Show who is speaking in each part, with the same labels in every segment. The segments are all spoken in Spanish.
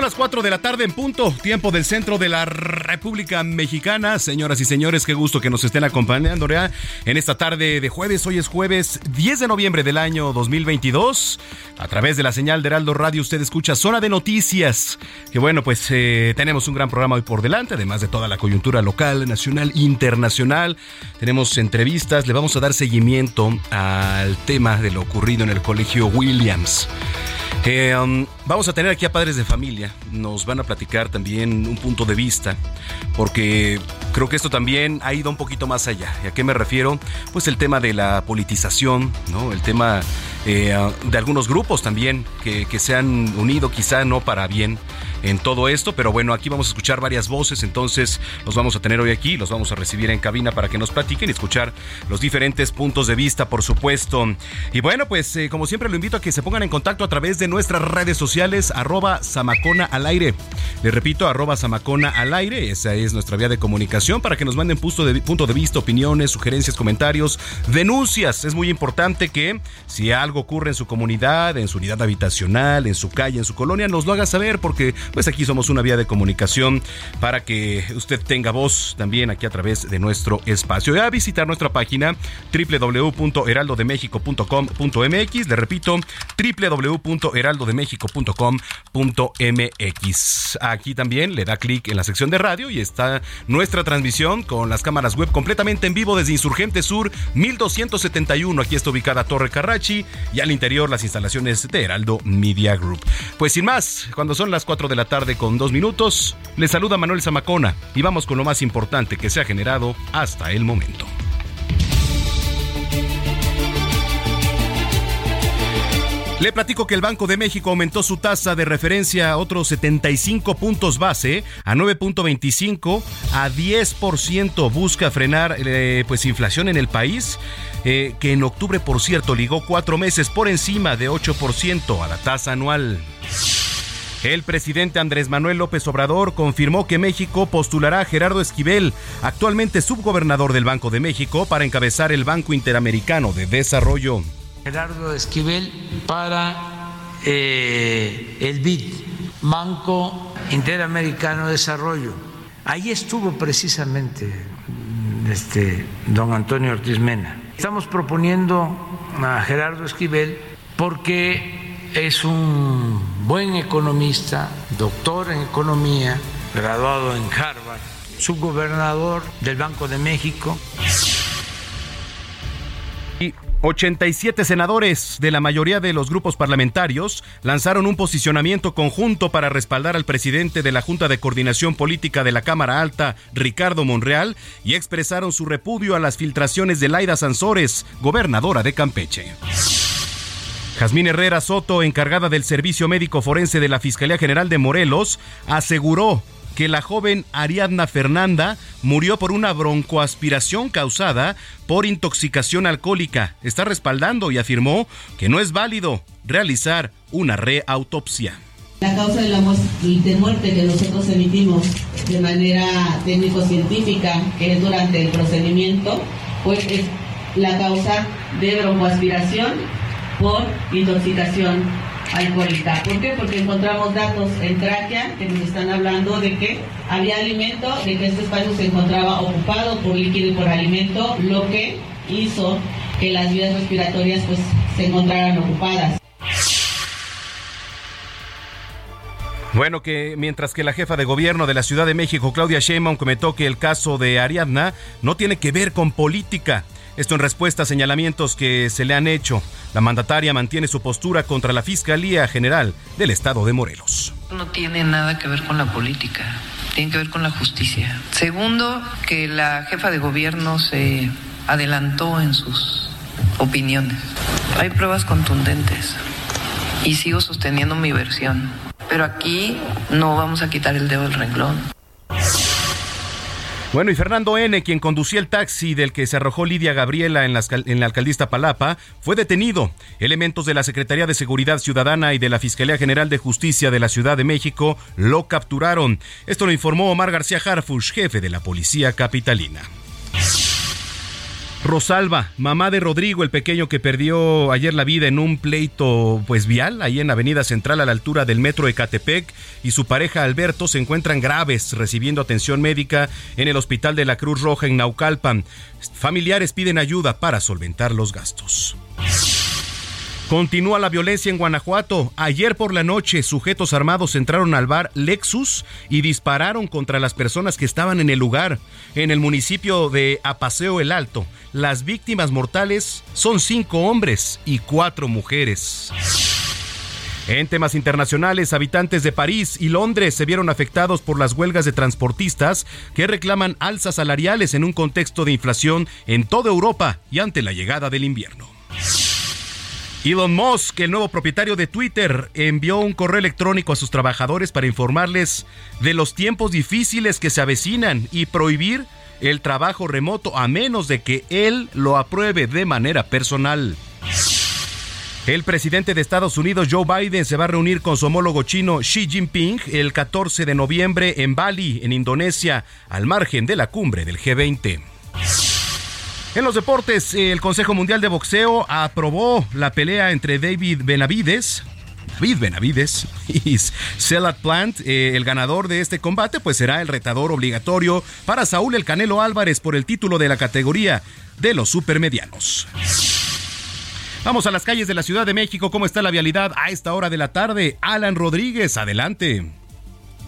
Speaker 1: Son las 4 de la tarde en punto, tiempo del centro de la República Mexicana. Señoras y señores, qué gusto que nos estén acompañando ¿ya? en esta tarde de jueves. Hoy es jueves 10 de noviembre del año 2022. A través de la señal de Heraldo Radio usted escucha Zona de Noticias. Que bueno, pues eh, tenemos un gran programa hoy por delante, además de toda la coyuntura local, nacional, internacional. Tenemos entrevistas, le vamos a dar seguimiento al tema de lo ocurrido en el Colegio Williams. Eh, um, vamos a tener aquí a padres de familia, nos van a platicar también un punto de vista, porque creo que esto también ha ido un poquito más allá. ¿Y a qué me refiero? Pues el tema de la politización, ¿no? El tema eh, de algunos grupos también que, que se han unido quizá no para bien en todo esto, pero bueno, aquí vamos a escuchar varias voces, entonces los vamos a tener hoy aquí, los vamos a recibir en cabina para que nos platiquen y escuchar los diferentes puntos de vista, por supuesto. Y bueno, pues eh, como siempre lo invito a que se pongan en contacto a través de nuestras redes sociales, arroba Samacona al aire. Les repito, arroba al aire, esa es nuestra vía de comunicación para que nos manden punto de, punto de vista, opiniones, sugerencias, comentarios, denuncias. Es muy importante que si algo ocurre en su comunidad, en su unidad habitacional, en su calle, en su colonia, nos lo haga saber porque pues aquí somos una vía de comunicación para que usted tenga voz también aquí a través de nuestro espacio. Y a visitar nuestra www.heraldodemexico.com.mx. Le repito, www.heraldodemexico.com.mx. Aquí también le da clic en la sección de radio y está nuestra transmisión con las cámaras web completamente en vivo desde Insurgente Sur 1271. Aquí está ubicada Torre Carrachi y al interior las instalaciones de Heraldo Media Group. Pues sin más, cuando son las 4 de la tarde con dos minutos, le saluda Manuel Zamacona y vamos con lo más importante que se ha generado hasta el momento. Le platico que el Banco de México aumentó su tasa de referencia a otros 75 puntos base, a 9.25, a 10%. Busca frenar eh, pues inflación en el país, eh, que en octubre, por cierto, ligó cuatro meses por encima de 8% a la tasa anual. El presidente Andrés Manuel López Obrador confirmó que México postulará a Gerardo Esquivel, actualmente subgobernador del Banco de México, para encabezar el Banco Interamericano de Desarrollo.
Speaker 2: Gerardo Esquivel para eh, el BID, Banco Interamericano de Desarrollo. Ahí estuvo precisamente este, don Antonio Ortiz Mena. Estamos proponiendo a Gerardo Esquivel porque es un buen economista, doctor en economía, graduado en Harvard, subgobernador del Banco de México.
Speaker 1: Y 87 senadores de la mayoría de los grupos parlamentarios lanzaron un posicionamiento conjunto para respaldar al presidente de la Junta de Coordinación Política de la Cámara Alta, Ricardo Monreal, y expresaron su repudio a las filtraciones de Laida Sansores, gobernadora de Campeche. Jazmín Herrera Soto, encargada del Servicio Médico Forense de la Fiscalía General de Morelos, aseguró que la joven Ariadna Fernanda murió por una broncoaspiración causada por intoxicación alcohólica. Está respaldando y afirmó que no es válido realizar una reautopsia.
Speaker 3: La causa de, la de muerte que nosotros emitimos de manera técnico-científica, que es durante el procedimiento, pues es la causa de broncoaspiración por intoxicación alcohólica. ¿Por qué? Porque encontramos datos en tráquea que nos están hablando de que había alimento, de que este espacio se encontraba ocupado por líquido y por alimento, lo que hizo que las vías respiratorias pues se encontraran ocupadas.
Speaker 1: Bueno, que mientras que la jefa de gobierno de la Ciudad de México, Claudia Sheinbaum, comentó que el caso de Ariadna no tiene que ver con política. Esto en respuesta a señalamientos que se le han hecho. La mandataria mantiene su postura contra la Fiscalía General del Estado de Morelos.
Speaker 4: No tiene nada que ver con la política, tiene que ver con la justicia. Segundo, que la jefa de gobierno se adelantó en sus opiniones. Hay pruebas contundentes y sigo sosteniendo mi versión. Pero aquí no vamos a quitar el dedo del renglón.
Speaker 1: Bueno, y Fernando N., quien conducía el taxi del que se arrojó Lidia Gabriela en la, en la alcaldista Palapa, fue detenido. Elementos de la Secretaría de Seguridad Ciudadana y de la Fiscalía General de Justicia de la Ciudad de México lo capturaron. Esto lo informó Omar García Harfush, jefe de la Policía Capitalina. Rosalba, mamá de Rodrigo, el pequeño que perdió ayer la vida en un pleito pues vial ahí en Avenida Central a la altura del metro Ecatepec y su pareja Alberto se encuentran graves recibiendo atención médica en el Hospital de la Cruz Roja en Naucalpan. Familiares piden ayuda para solventar los gastos. Continúa la violencia en Guanajuato. Ayer por la noche, sujetos armados entraron al bar Lexus y dispararon contra las personas que estaban en el lugar. En el municipio de Apaseo el Alto, las víctimas mortales son cinco hombres y cuatro mujeres. En temas internacionales, habitantes de París y Londres se vieron afectados por las huelgas de transportistas que reclaman alzas salariales en un contexto de inflación en toda Europa y ante la llegada del invierno. Elon Musk, el nuevo propietario de Twitter, envió un correo electrónico a sus trabajadores para informarles de los tiempos difíciles que se avecinan y prohibir el trabajo remoto a menos de que él lo apruebe de manera personal. El presidente de Estados Unidos, Joe Biden, se va a reunir con su homólogo chino Xi Jinping el 14 de noviembre en Bali, en Indonesia, al margen de la cumbre del G20. En los deportes, el Consejo Mundial de Boxeo aprobó la pelea entre David Benavides, David Benavides y Celat Plant. Eh, el ganador de este combate pues será el retador obligatorio para Saúl El Canelo Álvarez por el título de la categoría de los supermedianos. Vamos a las calles de la Ciudad de México. ¿Cómo está la vialidad a esta hora de la tarde? Alan Rodríguez, adelante.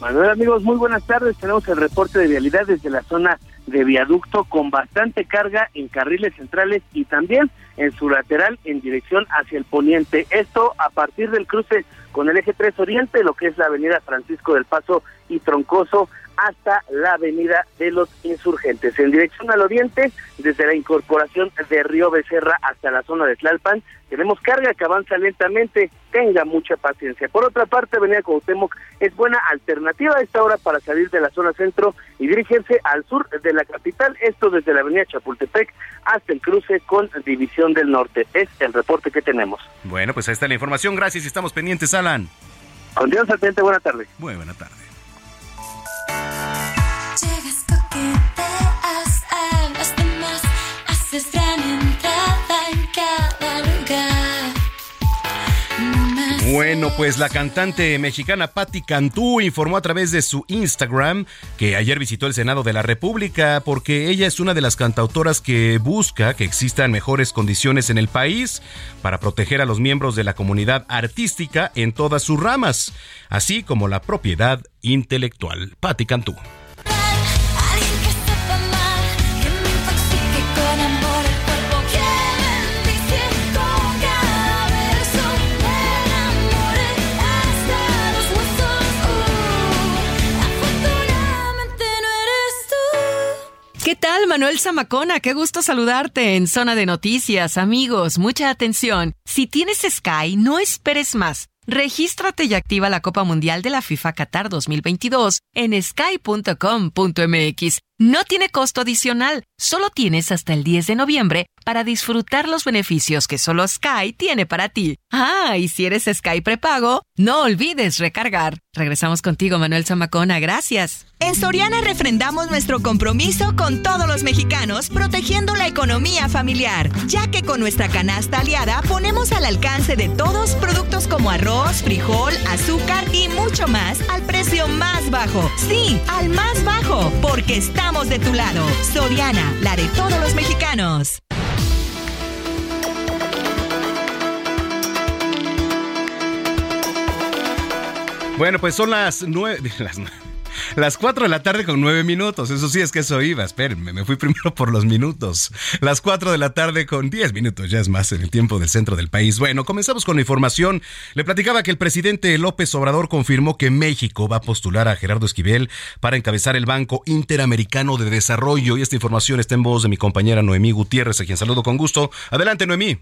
Speaker 5: Manuel, amigos, muy buenas tardes. Tenemos el reporte de vialidad desde la zona de viaducto con bastante carga en carriles centrales y también en su lateral en dirección hacia el poniente. Esto a partir del cruce con el eje 3 Oriente, lo que es la avenida Francisco del Paso y Troncoso hasta la avenida de los insurgentes. En dirección al oriente, desde la incorporación de Río Becerra hasta la zona de Tlalpan, tenemos carga que avanza lentamente, tenga mucha paciencia. Por otra parte, Avenida Cuauhtémoc es buena alternativa a esta hora para salir de la zona centro y dirigirse al sur de la capital, esto desde la avenida Chapultepec hasta el cruce con División del Norte. Es el reporte que tenemos.
Speaker 1: Bueno, pues ahí está la información. Gracias y estamos pendientes, Alan.
Speaker 5: Con Dios buena tarde.
Speaker 1: Muy buena tarde. Bueno, pues la cantante mexicana Patti Cantú informó a través de su Instagram que ayer visitó el Senado de la República porque ella es una de las cantautoras que busca que existan mejores condiciones en el país para proteger a los miembros de la comunidad artística en todas sus ramas, así como la propiedad intelectual. Patti Cantú.
Speaker 6: Tal, Manuel Zamacona? Qué gusto saludarte en Zona de Noticias, amigos. Mucha atención. Si tienes Sky, no esperes más. Regístrate y activa la Copa Mundial de la FIFA Qatar 2022 en sky.com.mx. No tiene costo adicional, solo tienes hasta el 10 de noviembre para disfrutar los beneficios que solo Sky tiene para ti. Ah, y si eres Sky prepago, no olvides recargar. Regresamos contigo, Manuel Zamacona. Gracias.
Speaker 7: En Soriana refrendamos nuestro compromiso con todos los mexicanos, protegiendo la economía familiar, ya que con nuestra canasta aliada ponemos al alcance de todos productos como arroz, frijol, azúcar y mucho más al precio más bajo. Sí, al más bajo, porque estamos estamos de tu lado. Soriana, la de todos los mexicanos.
Speaker 1: Bueno, pues son las nueve, las nueve, las 4 de la tarde con 9 minutos. Eso sí, es que eso iba. Espérenme, me fui primero por los minutos. Las 4 de la tarde con 10 minutos, ya es más en el tiempo del centro del país. Bueno, comenzamos con la información. Le platicaba que el presidente López Obrador confirmó que México va a postular a Gerardo Esquivel para encabezar el Banco Interamericano de Desarrollo. Y esta información está en voz de mi compañera Noemí Gutiérrez, a quien saludo con gusto. Adelante, Noemí.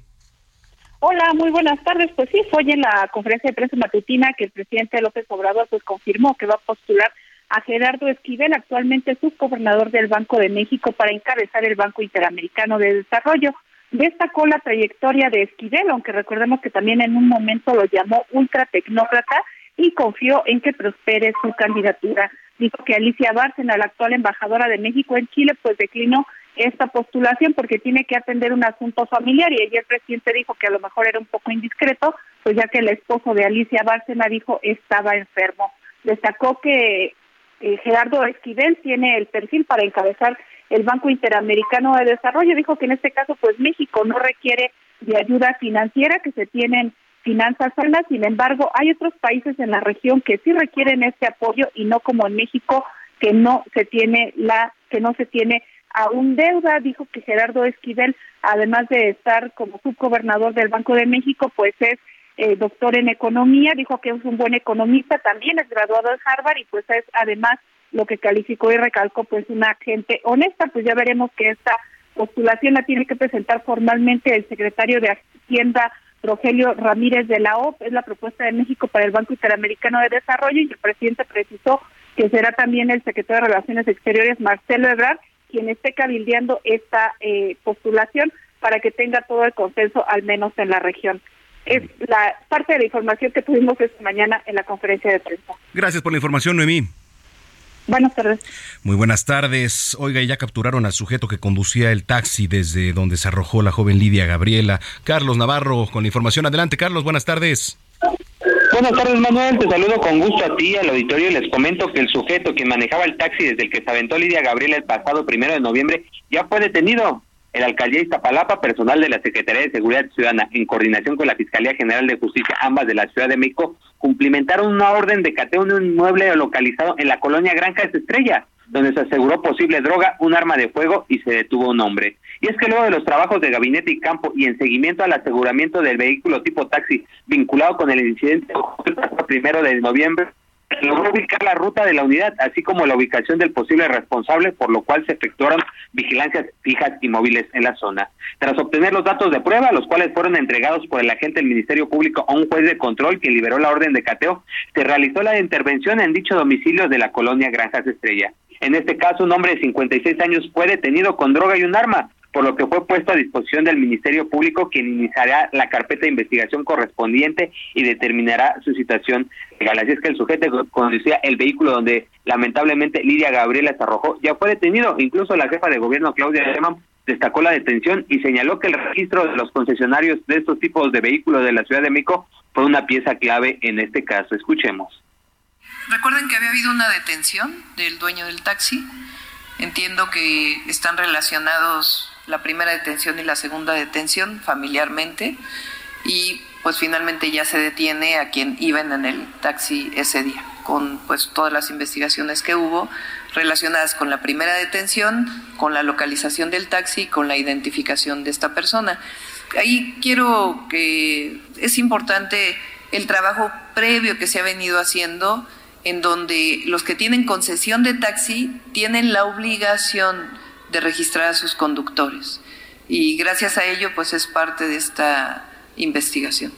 Speaker 8: Hola, muy buenas tardes. Pues sí, fue hoy en la conferencia de prensa matutina que el presidente López Obrador pues confirmó que va a postular a Gerardo Esquivel, actualmente subgobernador del Banco de México, para encabezar el Banco Interamericano de Desarrollo. Destacó la trayectoria de Esquivel, aunque recordemos que también en un momento lo llamó ultratecnócrata y confió en que prospere su candidatura. Dijo que Alicia Bárcena, la actual embajadora de México en Chile, pues declinó esta postulación porque tiene que atender un asunto familiar y ayer el presidente dijo que a lo mejor era un poco indiscreto, pues ya que el esposo de Alicia Bárcena dijo estaba enfermo. Destacó que eh, Gerardo Esquivel tiene el perfil para encabezar el Banco Interamericano de Desarrollo. Dijo que en este caso, pues México no requiere de ayuda financiera, que se tienen finanzas sanas. Sin embargo, hay otros países en la región que sí requieren este apoyo y no como en México que no se tiene la que no se tiene aún deuda. Dijo que Gerardo Esquivel, además de estar como subgobernador del Banco de México, pues es eh, doctor en economía, dijo que es un buen economista, también es graduado de Harvard y pues es además lo que calificó y recalcó pues una gente honesta, pues ya veremos que esta postulación la tiene que presentar formalmente el secretario de Hacienda Rogelio Ramírez de la OP, es la propuesta de México para el Banco Interamericano de Desarrollo y el presidente precisó que será también el secretario de Relaciones Exteriores Marcelo Ebrard quien esté cabildeando esta eh, postulación para que tenga todo el consenso al menos en la región es la parte de la información que tuvimos esta mañana en la conferencia de prensa.
Speaker 1: Gracias por la información, Noemí.
Speaker 8: Buenas tardes.
Speaker 1: Muy buenas tardes. Oiga, ya capturaron al sujeto que conducía el taxi desde donde se arrojó la joven Lidia Gabriela. Carlos Navarro, con la información. Adelante, Carlos, buenas tardes.
Speaker 9: Buenas tardes, Manuel. Te saludo con gusto a ti, al auditorio, y les comento que el sujeto que manejaba el taxi desde el que se aventó Lidia Gabriela el pasado primero de noviembre ya fue detenido. El alcaldía Iztapalapa, personal de la Secretaría de Seguridad Ciudadana, en coordinación con la Fiscalía General de Justicia, ambas de la Ciudad de México, cumplimentaron una orden de cateo en un inmueble localizado en la colonia Granja de Estrella, donde se aseguró posible droga, un arma de fuego y se detuvo un hombre. Y es que luego de los trabajos de gabinete y campo y en seguimiento al aseguramiento del vehículo tipo taxi vinculado con el incidente el primero de noviembre, logró ubicar la ruta de la unidad, así como la ubicación del posible responsable, por lo cual se efectuaron vigilancias fijas y móviles en la zona. Tras obtener los datos de prueba, los cuales fueron entregados por el agente del Ministerio Público a un juez de control que liberó la orden de cateo, se realizó la intervención en dicho domicilio de la colonia Granjas Estrella. En este caso, un hombre de 56 años fue detenido con droga y un arma, por lo que fue puesto a disposición del Ministerio Público, quien iniciará la carpeta de investigación correspondiente y determinará su situación legal. Así es que el sujeto conducía el vehículo donde lamentablemente Lidia Gabriela se arrojó ya fue detenido. Incluso la jefa de gobierno, Claudia Sheinbaum, destacó la detención y señaló que el registro de los concesionarios de estos tipos de vehículos de la Ciudad de México fue una pieza clave en este caso. Escuchemos.
Speaker 4: Recuerden que había habido una detención del dueño del taxi. Entiendo que están relacionados la primera detención y la segunda detención familiarmente y pues finalmente ya se detiene a quien iban en el taxi ese día con pues todas las investigaciones que hubo relacionadas con la primera detención, con la localización del taxi, con la identificación de esta persona. Ahí quiero que es importante el trabajo previo que se ha venido haciendo en donde los que tienen concesión de taxi tienen la obligación de registrar a sus conductores. Y gracias a ello, pues es parte de esta investigación.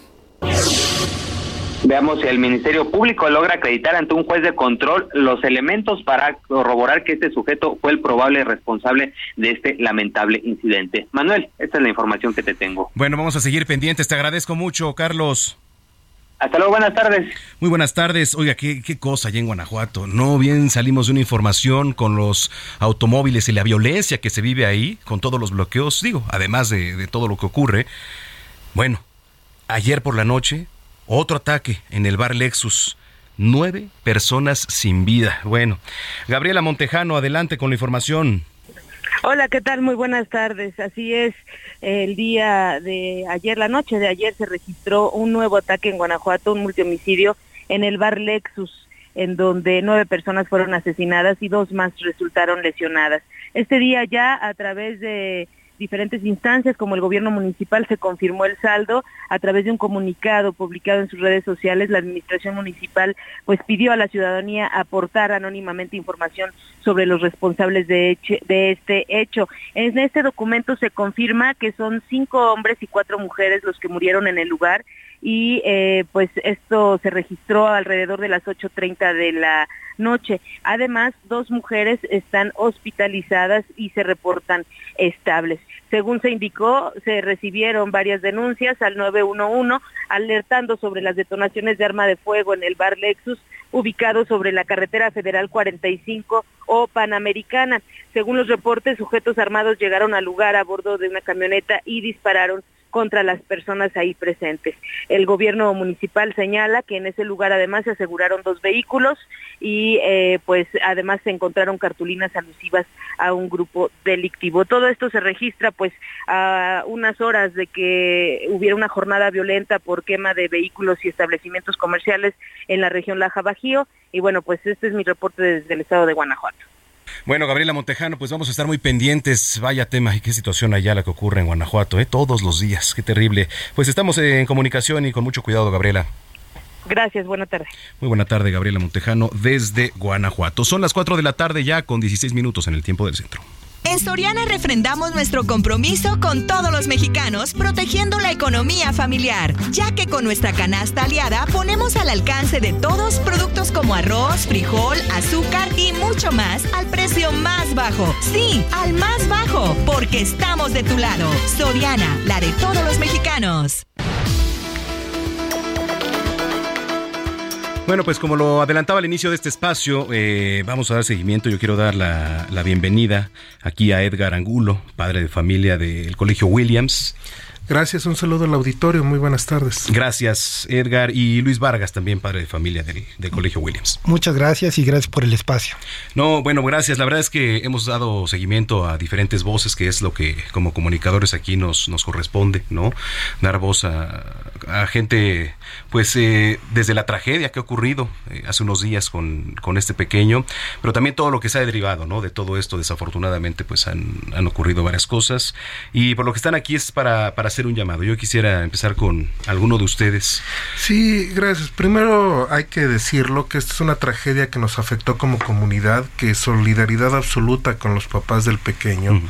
Speaker 9: Veamos si el Ministerio Público logra acreditar ante un juez de control los elementos para corroborar que este sujeto fue el probable responsable de este lamentable incidente. Manuel, esta es la información que te tengo.
Speaker 1: Bueno, vamos a seguir pendientes. Te agradezco mucho, Carlos.
Speaker 9: Hasta luego, buenas tardes.
Speaker 1: Muy buenas tardes. Oiga, qué, qué cosa allá en Guanajuato. No bien salimos de una información con los automóviles y la violencia que se vive ahí, con todos los bloqueos, digo, además de, de todo lo que ocurre. Bueno, ayer por la noche, otro ataque en el bar Lexus. Nueve personas sin vida. Bueno, Gabriela Montejano, adelante con la información.
Speaker 10: Hola, ¿qué tal? Muy buenas tardes. Así es, el día de ayer, la noche de ayer, se registró un nuevo ataque en Guanajuato, un multihomicidio en el bar Lexus en donde nueve personas fueron asesinadas y dos más resultaron lesionadas. Este día ya a través de diferentes instancias como el gobierno municipal se confirmó el saldo a través de un comunicado publicado en sus redes sociales. La administración municipal pues pidió a la ciudadanía aportar anónimamente información sobre los responsables de, de este hecho. En este documento se confirma que son cinco hombres y cuatro mujeres los que murieron en el lugar y eh, pues esto se registró alrededor de las 8.30 de la noche. Además, dos mujeres están hospitalizadas y se reportan estables. Según se indicó, se recibieron varias denuncias al 911 alertando sobre las detonaciones de arma de fuego en el bar Lexus ubicado sobre la carretera federal 45 o Panamericana. Según los reportes, sujetos armados llegaron al lugar a bordo de una camioneta y dispararon contra las personas ahí presentes. El gobierno municipal señala que en ese lugar además se aseguraron dos vehículos y eh, pues además se encontraron cartulinas alusivas a un grupo delictivo. Todo esto se registra pues a unas horas de que hubiera una jornada violenta por quema de vehículos y establecimientos comerciales en la región Laja Bajío y bueno pues este es mi reporte desde el estado de Guanajuato.
Speaker 1: Bueno, Gabriela Montejano, pues vamos a estar muy pendientes. Vaya tema y qué situación allá la que ocurre en Guanajuato, ¿eh? todos los días. Qué terrible. Pues estamos en comunicación y con mucho cuidado, Gabriela.
Speaker 10: Gracias, buena tarde.
Speaker 1: Muy buena tarde, Gabriela Montejano, desde Guanajuato. Son las 4 de la tarde ya con 16 minutos en el tiempo del centro.
Speaker 7: En Soriana refrendamos nuestro compromiso con todos los mexicanos, protegiendo la economía familiar, ya que con nuestra canasta aliada ponemos al alcance de todos productos como arroz, frijol, azúcar y mucho más al precio más bajo. Sí, al más bajo, porque estamos de tu lado. Soriana, la de todos los mexicanos.
Speaker 1: Bueno, pues como lo adelantaba al inicio de este espacio, eh, vamos a dar seguimiento. Yo quiero dar la, la bienvenida aquí a Edgar Angulo, padre de familia del Colegio Williams.
Speaker 11: Gracias, un saludo al auditorio, muy buenas tardes.
Speaker 1: Gracias, Edgar. Y Luis Vargas, también padre de familia del, del Colegio Williams.
Speaker 12: Muchas gracias y gracias por el espacio.
Speaker 1: No, bueno, gracias. La verdad es que hemos dado seguimiento a diferentes voces, que es lo que como comunicadores aquí nos, nos corresponde, ¿no? Dar voz a, a gente, pues, eh, desde la tragedia que ha ocurrido eh, hace unos días con, con este pequeño, pero también todo lo que se ha derivado, ¿no? De todo esto, desafortunadamente, pues han, han ocurrido varias cosas. Y por lo que están aquí es para, para hacer un llamado. Yo quisiera empezar con alguno de ustedes.
Speaker 11: Sí, gracias. Primero hay que decirlo que esta es una tragedia que nos afectó como comunidad, que solidaridad absoluta con los papás del pequeño.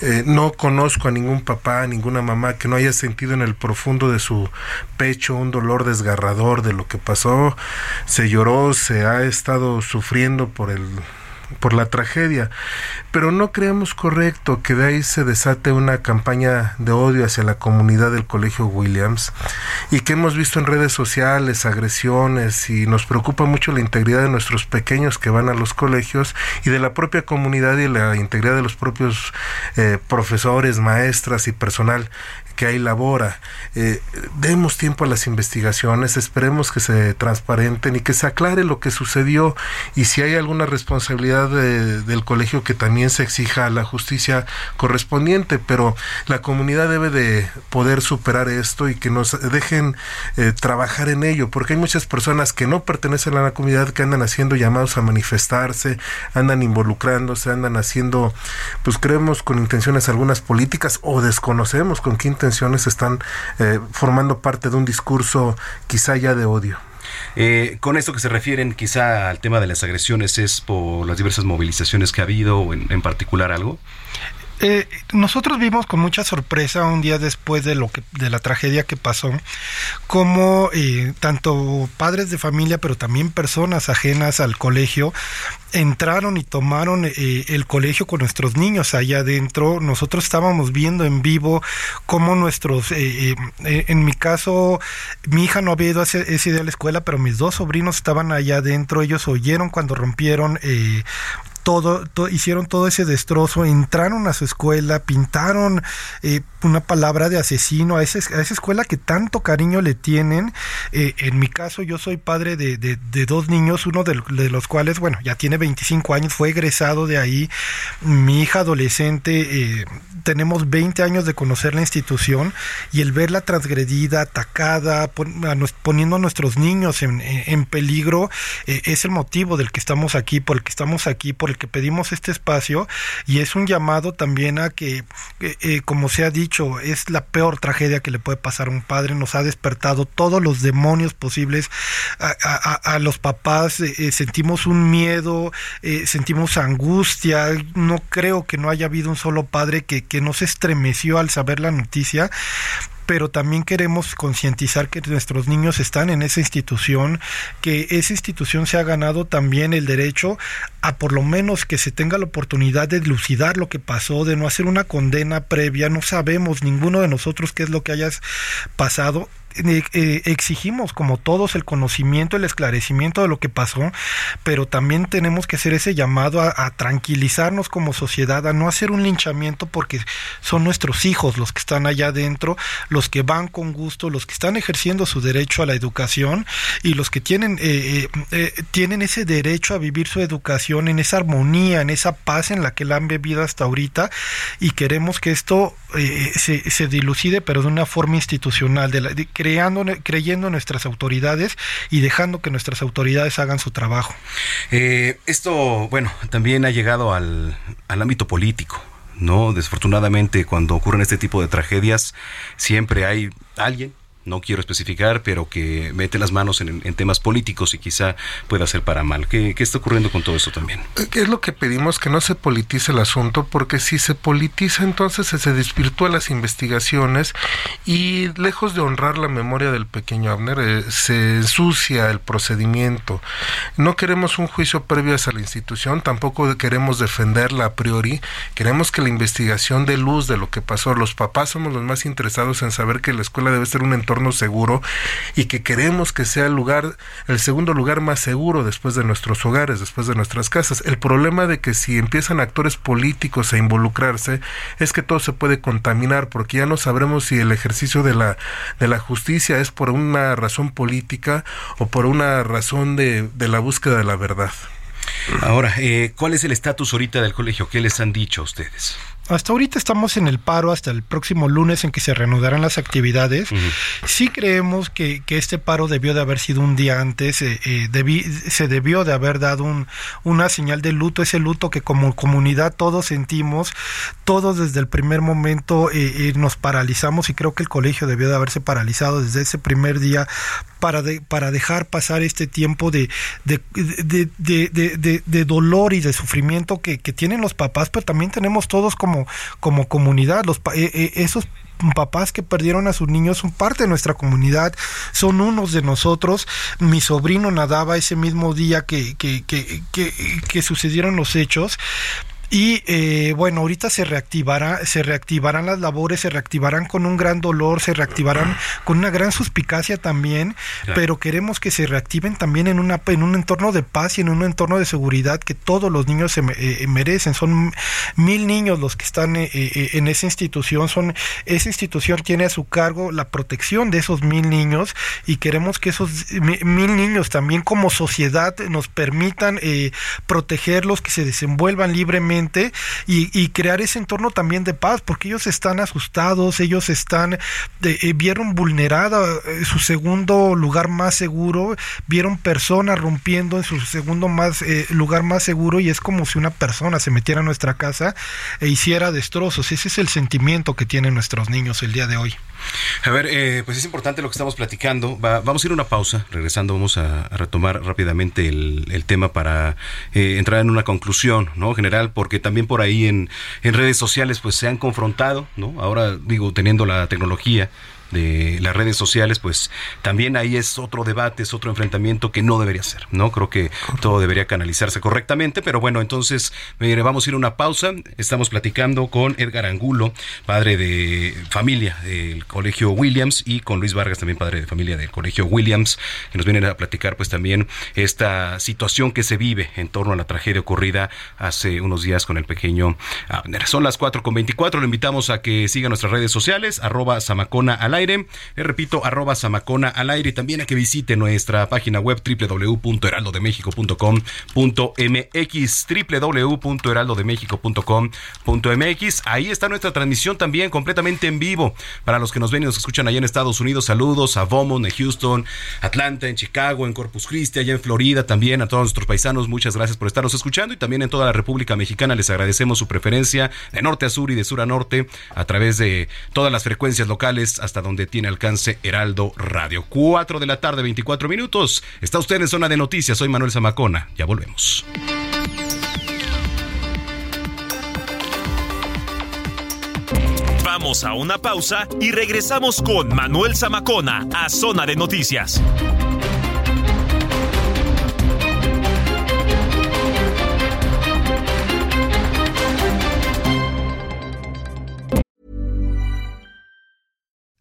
Speaker 11: Eh, no conozco a ningún papá, a ninguna mamá que no haya sentido en el profundo de su pecho un dolor desgarrador de lo que pasó. Se lloró, se ha estado sufriendo por el por la tragedia, pero no creemos correcto que de ahí se desate una campaña de odio hacia la comunidad del Colegio Williams y que hemos visto en redes sociales agresiones y nos preocupa mucho la integridad de nuestros pequeños que van a los colegios y de la propia comunidad y la integridad de los propios eh, profesores, maestras y personal que ahí labora. Eh, demos tiempo a las investigaciones, esperemos que se transparenten y que se aclare lo que sucedió y si hay alguna responsabilidad de- del colegio que también se exija la justicia correspondiente, pero la comunidad debe de poder superar esto y que nos dejen eh, trabajar en ello, porque hay muchas personas que no pertenecen a la comunidad que andan haciendo llamados a manifestarse, andan involucrándose, andan haciendo, pues creemos con intenciones algunas políticas o desconocemos con qué intenciones están eh, formando parte de un discurso quizá ya de odio.
Speaker 1: Eh, con esto que se refieren quizá al tema de las agresiones, ¿es por las diversas movilizaciones que ha habido o en, en particular algo?
Speaker 12: Eh, nosotros vimos con mucha sorpresa un día después de lo que de la tragedia que pasó, como eh, tanto padres de familia, pero también personas ajenas al colegio entraron y tomaron eh, el colegio con nuestros niños allá adentro. Nosotros estábamos viendo en vivo cómo nuestros, eh, eh, eh, en mi caso, mi hija no había ido ese, ese día a la escuela, pero mis dos sobrinos estaban allá adentro. Ellos oyeron cuando rompieron todo, to- hicieron todo ese destrozo, entraron a su escuela, pintaron eh, una palabra de asesino a, esa escuela que tanto cariño le tienen. Eh, en mi caso, yo soy padre de, dos niños, uno de, los cuales, bueno, ya tiene 25 años, fue egresado de ahí. Mi hija adolescente, eh, tenemos 20 años de conocer la institución y el verla transgredida, atacada, poniendo a nuestros niños en, peligro, es el motivo del que estamos aquí, por el que estamos aquí, por el que pedimos este espacio y es un llamado también a que, eh, eh, como se ha dicho, es la peor tragedia que le puede pasar a un padre, nos ha despertado todos los demonios posibles a, los papás, eh, sentimos un miedo, sentimos angustia, no creo que no haya habido un solo padre que, que no se estremeció al saber la noticia pero también queremos concientizar que nuestros niños están en esa institución, que esa institución se ha ganado también el derecho a por lo menos que se tenga la oportunidad de dilucidar lo que pasó, de no hacer una condena previa, no sabemos ninguno de nosotros qué es lo que haya pasado. Eh, eh, exigimos como todos el conocimiento, el esclarecimiento de lo que pasó, pero también tenemos que hacer ese llamado a, tranquilizarnos como sociedad, a no hacer un linchamiento porque son nuestros hijos los que están allá adentro, los que van con gusto, los que están ejerciendo su derecho a la educación y los que tienen, eh, eh, eh, tienen ese derecho a vivir su educación en esa armonía, en esa paz en la que la han vivido hasta ahorita y queremos que esto eh, se, se dilucide pero de una forma institucional, de la- de- creyendo en nuestras autoridades y dejando que nuestras autoridades hagan su trabajo.
Speaker 1: Eh, esto, bueno, también ha llegado al, al ámbito político, ¿no? Desfortunadamente, cuando ocurren este tipo de tragedias, siempre hay alguien, no quiero especificar, pero que mete las manos en, temas políticos y quizá pueda ser para mal. ¿Qué, está ocurriendo con todo esto también?
Speaker 11: ¿Qué es lo que pedimos? Que no se politice el asunto, porque si se politiza, entonces se, se desvirtúa las investigaciones y lejos de honrar la memoria del pequeño Abner, eh, se ensucia el procedimiento. No queremos un juicio previo hacia la institución, tampoco queremos defenderla a priori, queremos que la investigación dé luz de lo que pasó. Los papás somos los más interesados en saber que la escuela debe ser un entorno seguro y que queremos que sea el lugar, el segundo lugar más seguro después de nuestros hogares, después de nuestras casas. El problema de que si empiezan actores políticos a involucrarse es que todo se puede contaminar porque ya no sabremos si el ejercicio de la, de la justicia es por una razón política o por una razón de, de la búsqueda de la verdad.
Speaker 1: Ahora, eh, ¿cuál es el estatus ahorita del colegio? ¿Qué les han dicho a ustedes?
Speaker 12: Hasta ahorita estamos en el paro hasta el próximo lunes en que se reanudarán las actividades. Sí creemos que, que este paro debió de haber sido un día antes, eh, eh, debí- se debió de haber dado un, una señal de luto, ese luto que como comunidad todos sentimos, todos desde el primer momento eh, eh, nos paralizamos y creo que el colegio debió de haberse paralizado desde ese primer día para, para dejar pasar este tiempo de, de, de, dolor y de sufrimiento que, que tienen los papás, pero también tenemos todos como, como comunidad. Los, eh, eh, esos papás que perdieron a sus niños son parte de nuestra comunidad, son unos de nosotros. Mi sobrino nadaba ese mismo día que, que, que, que sucedieron los hechos. Y eh, bueno, ahorita se reactivará, se reactivarán las labores, se reactivarán con un gran dolor, se reactivarán con una gran suspicacia también,
Speaker 13: Claro.
Speaker 12: pero queremos que se reactiven también en una en un entorno de paz y en un entorno de seguridad que todos los niños se me- eh, merecen. Son mil niños los que están eh, eh, en esa institución, son esa institución tiene a su cargo la protección de esos mil niños y queremos que esos mi- mil niños también como sociedad nos permitan eh, protegerlos, que se desenvuelvan libremente y, crear ese entorno también de paz, porque ellos están asustados, ellos están, de- eh, vieron vulnerada eh, su segundo lugar más seguro, vieron personas rompiendo en su segundo más eh, lugar más seguro y es como si una persona se metiera a nuestra casa e hiciera destrozos. Ese es el sentimiento que tienen nuestros niños el día de hoy.
Speaker 1: A ver, eh, pues es importante lo que estamos platicando. Va- vamos a ir a una pausa. Regresando, vamos a, retomar rápidamente el, el tema para eh, entrar en una conclusión, ¿no? General, porque también por ahí en, en redes sociales, pues se han confrontado, ¿no? Ahora, digo, teniendo la tecnología de las redes sociales, pues también ahí es otro debate, es otro enfrentamiento que no debería ser, ¿no? Creo que todo debería canalizarse correctamente, pero bueno, entonces mire, vamos a ir a una pausa. Estamos platicando con Edgar Angulo, padre de familia del Colegio Williams, y con Luis Vargas, también padre de familia del Colegio Williams, que nos vienen a platicar pues también esta situación que se vive en torno a la tragedia ocurrida hace unos días con el pequeño Abner. Son las 4 con 24, lo invitamos a que siga nuestras redes sociales, arroba Samacona al aire, le repito, arroba Samacona al aire, y también a que visite nuestra página web www.heraldodemexico.com.mx, www.heraldodemexico.com.mx, ahí está nuestra transmisión también completamente en vivo, para los que nos ven y nos escuchan allá en Estados Unidos, saludos a Beaumont, en Houston, Atlanta, en Chicago, en Corpus Christi, allá en Florida también, a todos nuestros paisanos, muchas gracias por estarnos escuchando. Y también en toda la República Mexicana les agradecemos su preferencia de norte a sur y de sur a norte a través de todas las frecuencias locales hasta donde tiene alcance Heraldo Radio. 4 de la tarde, 24 minutos. Está usted en zona de noticias. Soy Manuel Zamacona. Ya volvemos.
Speaker 14: Vamos a una pausa y regresamos con Manuel Zamacona a Zona de Noticias.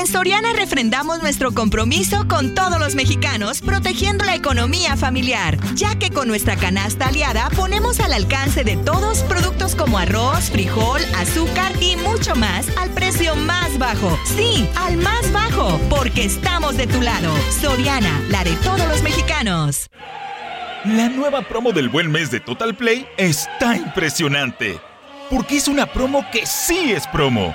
Speaker 7: En Soriana refrendamos nuestro compromiso con todos los mexicanos, protegiendo la economía familiar, ya que con nuestra canasta aliada ponemos al alcance de todos productos como arroz, frijol, azúcar y mucho más al precio más bajo. Sí, al más bajo, porque estamos de tu lado. Soriana, la de todos los mexicanos.
Speaker 15: La nueva promo del buen mes de Total Play está impresionante. Porque es una promo que sí es promo.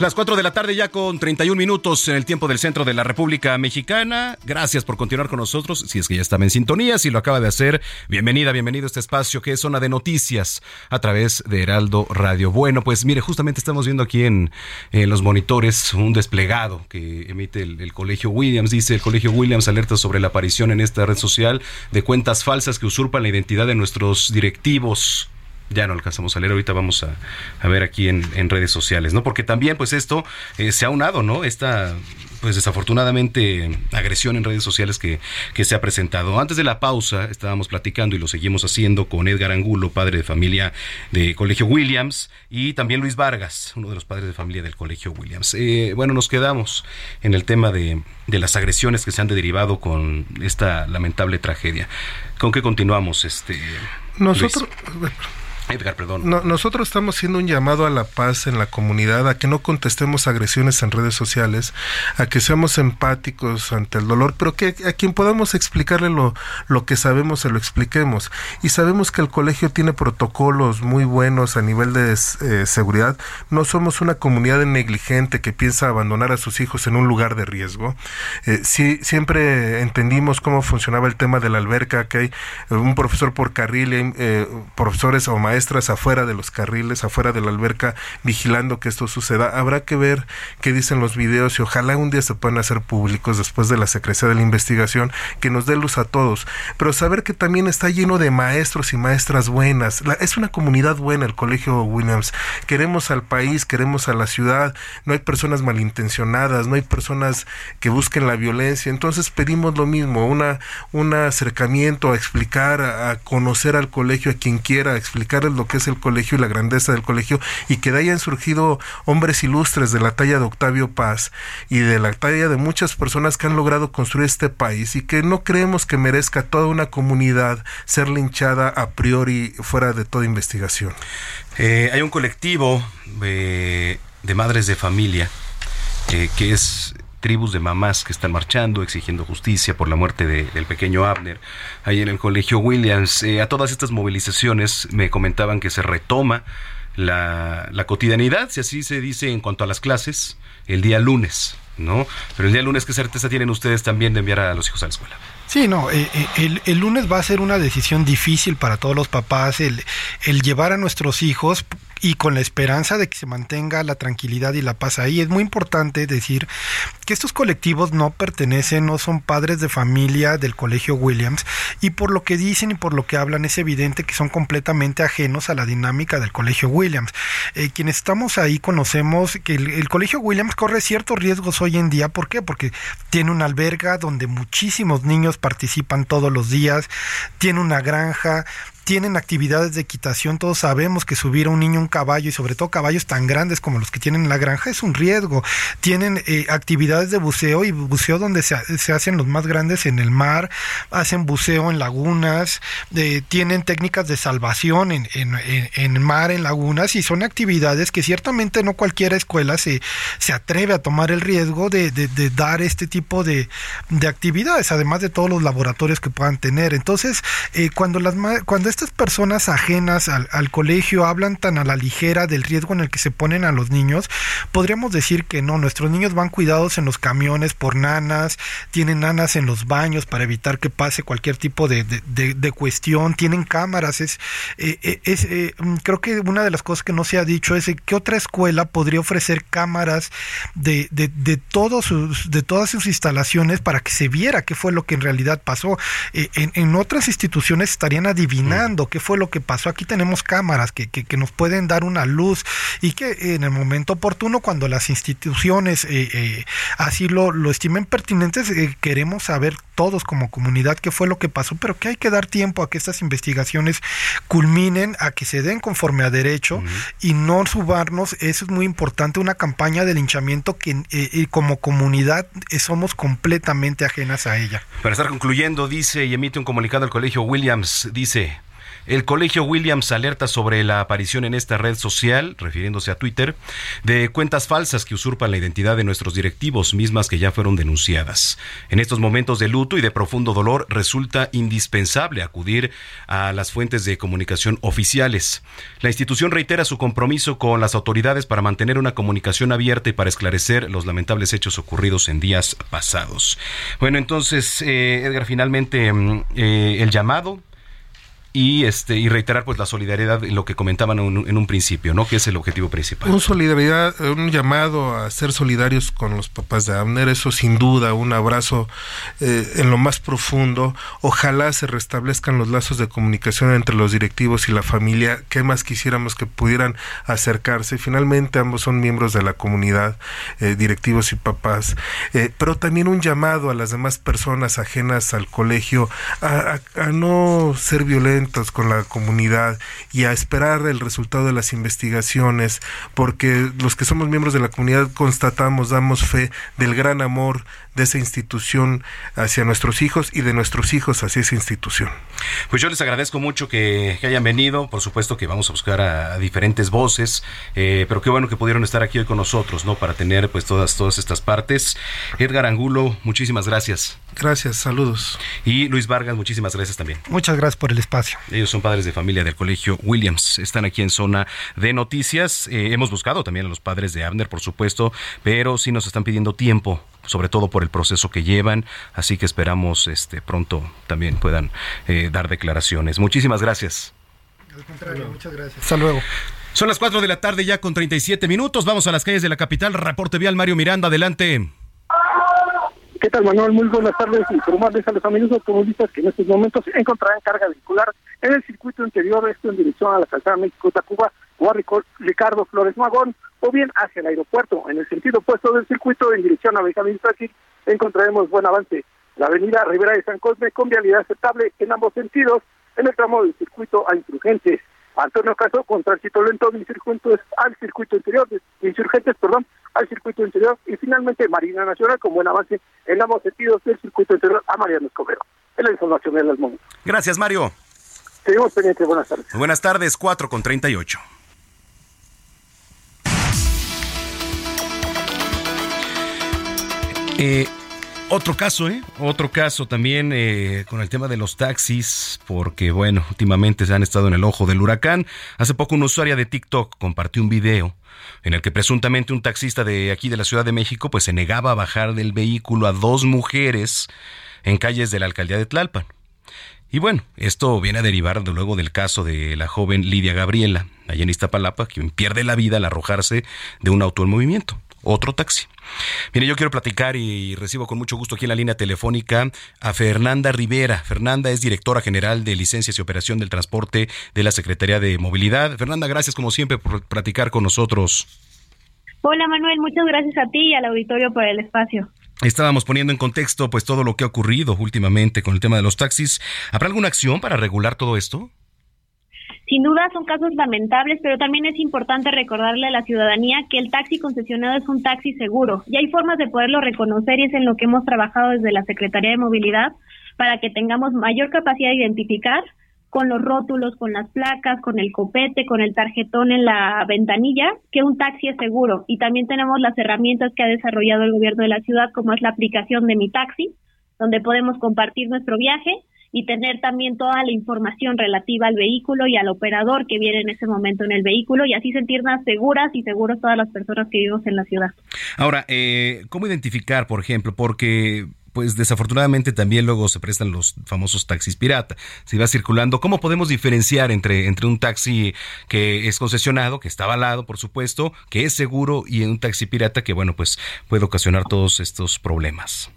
Speaker 1: Las 4 de la tarde ya con 31 minutos en el tiempo del centro de la República Mexicana. Gracias por continuar con nosotros. Si es que ya estaba en sintonía, si lo acaba de hacer, bienvenida, bienvenido a este espacio que es zona de noticias a través de Heraldo Radio. Bueno, pues mire, justamente estamos viendo aquí en, en los monitores un desplegado que emite el, el Colegio Williams. Dice el Colegio Williams alerta sobre la aparición en esta red social de cuentas falsas que usurpan la identidad de nuestros directivos ya no alcanzamos a leer, ahorita vamos a, a ver aquí en, en, redes sociales, ¿no? Porque también, pues esto eh, se ha unado, ¿no? Esta, pues desafortunadamente, agresión en redes sociales que, que se ha presentado. Antes de la pausa, estábamos platicando y lo seguimos haciendo con Edgar Angulo, padre de familia de Colegio Williams, y también Luis Vargas, uno de los padres de familia del Colegio Williams. Eh, bueno, nos quedamos en el tema de, de las agresiones que se han derivado con esta lamentable tragedia. ¿Con qué continuamos? Este,
Speaker 11: Nosotros...
Speaker 1: Edgar, perdón.
Speaker 11: No, nosotros estamos haciendo un llamado a la paz en la comunidad, a que no contestemos agresiones en redes sociales, a que seamos empáticos ante el dolor, pero que a quien podamos explicarle lo, lo que sabemos se lo expliquemos. Y sabemos que el colegio tiene protocolos muy buenos a nivel de eh, seguridad. No somos una comunidad negligente que piensa abandonar a sus hijos en un lugar de riesgo. Eh, siempre entendimos cómo funcionaba el tema de la alberca, que hay un profesor por carril, eh, profesores o maestros afuera de los carriles, afuera de la alberca, vigilando que esto suceda. Habrá que ver qué dicen los videos y ojalá un día se puedan hacer públicos después de la secrecía de la investigación, que nos dé luz a todos. Pero saber que también está lleno de maestros y maestras buenas. La- es una comunidad buena el Colegio Williams. Queremos al país, queremos a la ciudad. No hay personas malintencionadas, no hay personas que busquen la violencia. Entonces pedimos lo mismo, una, un acercamiento a explicar, a, a conocer al colegio, a quien quiera, a lo que es el colegio y la grandeza del colegio y que de ahí han surgido hombres ilustres de la talla de Octavio Paz y de la talla de muchas personas que han logrado construir este país y que no creemos que merezca toda una comunidad ser linchada a priori fuera de toda investigación.
Speaker 1: Eh, hay un colectivo eh, de madres de familia eh, que es tribus de mamás que están marchando, exigiendo justicia por la muerte de- del pequeño Abner, ahí en el colegio Williams. Eh, a todas estas movilizaciones me comentaban que se retoma la, la cotidianidad, si así se dice en cuanto a las clases, el día lunes, ¿no? Pero el día lunes, ¿qué certeza tienen ustedes también de enviar a los hijos a la escuela?
Speaker 12: Sí, no, eh, eh, el, lunes va a ser una decisión difícil para todos los papás el, el llevar a nuestros hijos y con la esperanza de que se mantenga la tranquilidad y la paz ahí. Es muy importante decir que estos colectivos no pertenecen, no son padres de familia del Colegio Williams y por lo que dicen y por lo que hablan es evidente que son completamente ajenos a la dinámica del Colegio Williams. Eh, quienes estamos ahí conocemos que el, el Colegio Williams corre ciertos riesgos hoy en día. ¿Por qué? Porque tiene una alberga donde muchísimos niños participan todos los días, tiene una granja, tienen actividades de equitación, todos sabemos que subir a un niño un caballo y sobre todo caballos tan grandes como los que tienen en la granja es un riesgo. Tienen eh, actividades de buceo y buceo donde se, se, hacen los más grandes en el mar, hacen buceo en lagunas, eh, tienen técnicas de salvación en, en, en, mar, en lagunas y son actividades que ciertamente no cualquier escuela se, se atreve a tomar el riesgo de, de, dar este tipo de, de, actividades, además de todos los laboratorios que puedan tener. Entonces, eh, cuando, las, cuando estas personas ajenas al, colegio hablan tan a la ligera del riesgo en el que se ponen a los niños, podríamos decir que no, nuestros niños van cuidados en los camiones por nanas, tienen nanas en los baños para evitar que pase cualquier tipo de, cuestión, tienen cámaras, es, eh, es eh, creo que una de las cosas que no se ha dicho es que otra escuela podría ofrecer cámaras de, todos de todas sus instalaciones para que se viera qué fue lo que en realidad pasó. Eh, en, otras instituciones estarían adivinando qué fue lo que pasó. Aquí tenemos cámaras que, que, que, nos pueden dar una luz y que en el momento oportuno, cuando las instituciones eh, eh, así lo, lo, estimen pertinentes, eh, queremos saber todos como comunidad qué fue lo que pasó, pero que hay que dar tiempo a que estas investigaciones culminen, a que se den conforme a derecho uh -huh. y no subarnos, eso es muy importante, una campaña de linchamiento que como comunidad somos completamente ajenas a ella.
Speaker 1: Para estar concluyendo, dice y emite un comunicado al colegio Williams, dice... El colegio Williams alerta sobre la aparición en esta red social, refiriéndose a Twitter, de cuentas falsas que usurpan la identidad de nuestros directivos, mismas que ya fueron denunciadas. En estos momentos de luto y de profundo dolor resulta indispensable acudir a las fuentes de comunicación oficiales. La institución reitera su compromiso con las autoridades para mantener una comunicación abierta y para esclarecer los lamentables hechos ocurridos en días pasados. Bueno, entonces, eh, Edgar, finalmente eh, el llamado y este y reiterar pues la solidaridad en lo que comentaban en un, en un, principio, ¿no? Que es el objetivo principal.
Speaker 11: Un solidaridad, un llamado a ser solidarios con los papás de Abner, eso sin duda, un abrazo eh, en lo más profundo. Ojalá se restablezcan los lazos de comunicación entre los directivos y la familia. ¿Qué más quisiéramos que pudieran acercarse? Finalmente ambos son miembros de la comunidad, eh, directivos y papás. Eh, pero también un llamado a las demás personas ajenas al colegio a, a no ser violentos con la comunidad y a esperar el resultado de las investigaciones, porque los que somos miembros de la comunidad constatamos, damos fe del gran amor de esa institución hacia nuestros hijos y de nuestros hijos hacia esa institución.
Speaker 1: Pues yo les agradezco mucho que, que hayan venido, por supuesto que vamos a buscar a, a diferentes voces, eh, pero qué bueno que pudieron estar aquí hoy con nosotros, ¿no? Para tener pues todas, todas estas partes. Edgar Angulo, muchísimas gracias.
Speaker 11: Gracias, saludos.
Speaker 1: Y Luis Vargas, muchísimas gracias también.
Speaker 12: Muchas gracias por el espacio.
Speaker 1: Ellos son padres de familia del colegio Williams. Están aquí en zona de noticias. Eh, hemos buscado también a los padres de Abner, por supuesto, pero sí nos están pidiendo tiempo sobre todo por el proceso que llevan, así que esperamos este pronto también puedan eh, dar declaraciones. Muchísimas gracias.
Speaker 12: Al contrario, muchas gracias. Hasta luego.
Speaker 1: Son las 4 de la tarde ya con 37 minutos. Vamos a las calles de la capital. Reporte vial Mario Miranda, adelante.
Speaker 16: ¿Qué tal, Manuel? Muy buenas tardes. Informarles a los amigos automovilistas que en estos momentos encontrarán carga vehicular en el circuito interior, esto en dirección a la calzada México-Tacuba o a Ricardo Flores Magón, o bien hacia el aeropuerto. En el sentido opuesto del circuito, en dirección a Benjamín Franklin, encontraremos buen avance. La avenida Rivera de San Cosme con vialidad aceptable en ambos sentidos, en el tramo del circuito a Insurgentes. Antonio Caso con tránsito lento de Insurgentes al circuito interior, Insurgentes, perdón, al circuito interior. Y finalmente Marina Nacional con buen avance en ambos sentidos del circuito interior a Mariano Escobedo. Es la información del momento.
Speaker 1: Gracias, Mario.
Speaker 16: Seguimos pendientes. Buenas tardes.
Speaker 1: Buenas tardes, 4 con 38. Eh, otro caso, ¿eh? Otro caso también eh, con el tema de los taxis, porque bueno, últimamente se han estado en el ojo del huracán. Hace poco una usuaria de TikTok compartió un video en el que presuntamente un taxista de aquí de la Ciudad de México pues se negaba a bajar del vehículo a dos mujeres en calles de la alcaldía de Tlalpan. Y bueno, esto viene a derivar de luego del caso de la joven Lidia Gabriela, allá en Iztapalapa, quien pierde la vida al arrojarse de un auto en movimiento, otro taxi. Mire, yo quiero platicar y recibo con mucho gusto aquí en la línea telefónica a Fernanda Rivera. Fernanda es directora general de Licencias y Operación del Transporte de la Secretaría de Movilidad. Fernanda, gracias como siempre por platicar con nosotros.
Speaker 17: Hola Manuel, muchas gracias a ti y al auditorio por el espacio.
Speaker 1: Estábamos poniendo en contexto pues todo lo que ha ocurrido últimamente con el tema de los taxis. ¿Habrá alguna acción para regular todo esto?
Speaker 17: Sin duda son casos lamentables, pero también es importante recordarle a la ciudadanía que el taxi concesionado es un taxi seguro y hay formas de poderlo reconocer y es en lo que hemos trabajado desde la Secretaría de Movilidad para que tengamos mayor capacidad de identificar con los rótulos, con las placas, con el copete, con el tarjetón en la ventanilla, que un taxi es seguro. Y también tenemos las herramientas que ha desarrollado el gobierno de la ciudad, como es la aplicación de Mi Taxi, donde podemos compartir nuestro viaje y tener también toda la información relativa al vehículo y al operador que viene en ese momento en el vehículo y así sentirnos seguras y seguros todas las personas que vivimos en la ciudad.
Speaker 1: Ahora, eh, ¿cómo identificar, por ejemplo? Porque pues desafortunadamente también luego se prestan los famosos taxis pirata. Si va circulando, ¿cómo podemos diferenciar entre, entre un taxi que es concesionado, que está avalado, por supuesto, que es seguro, y un taxi pirata que, bueno, pues puede ocasionar todos estos problemas?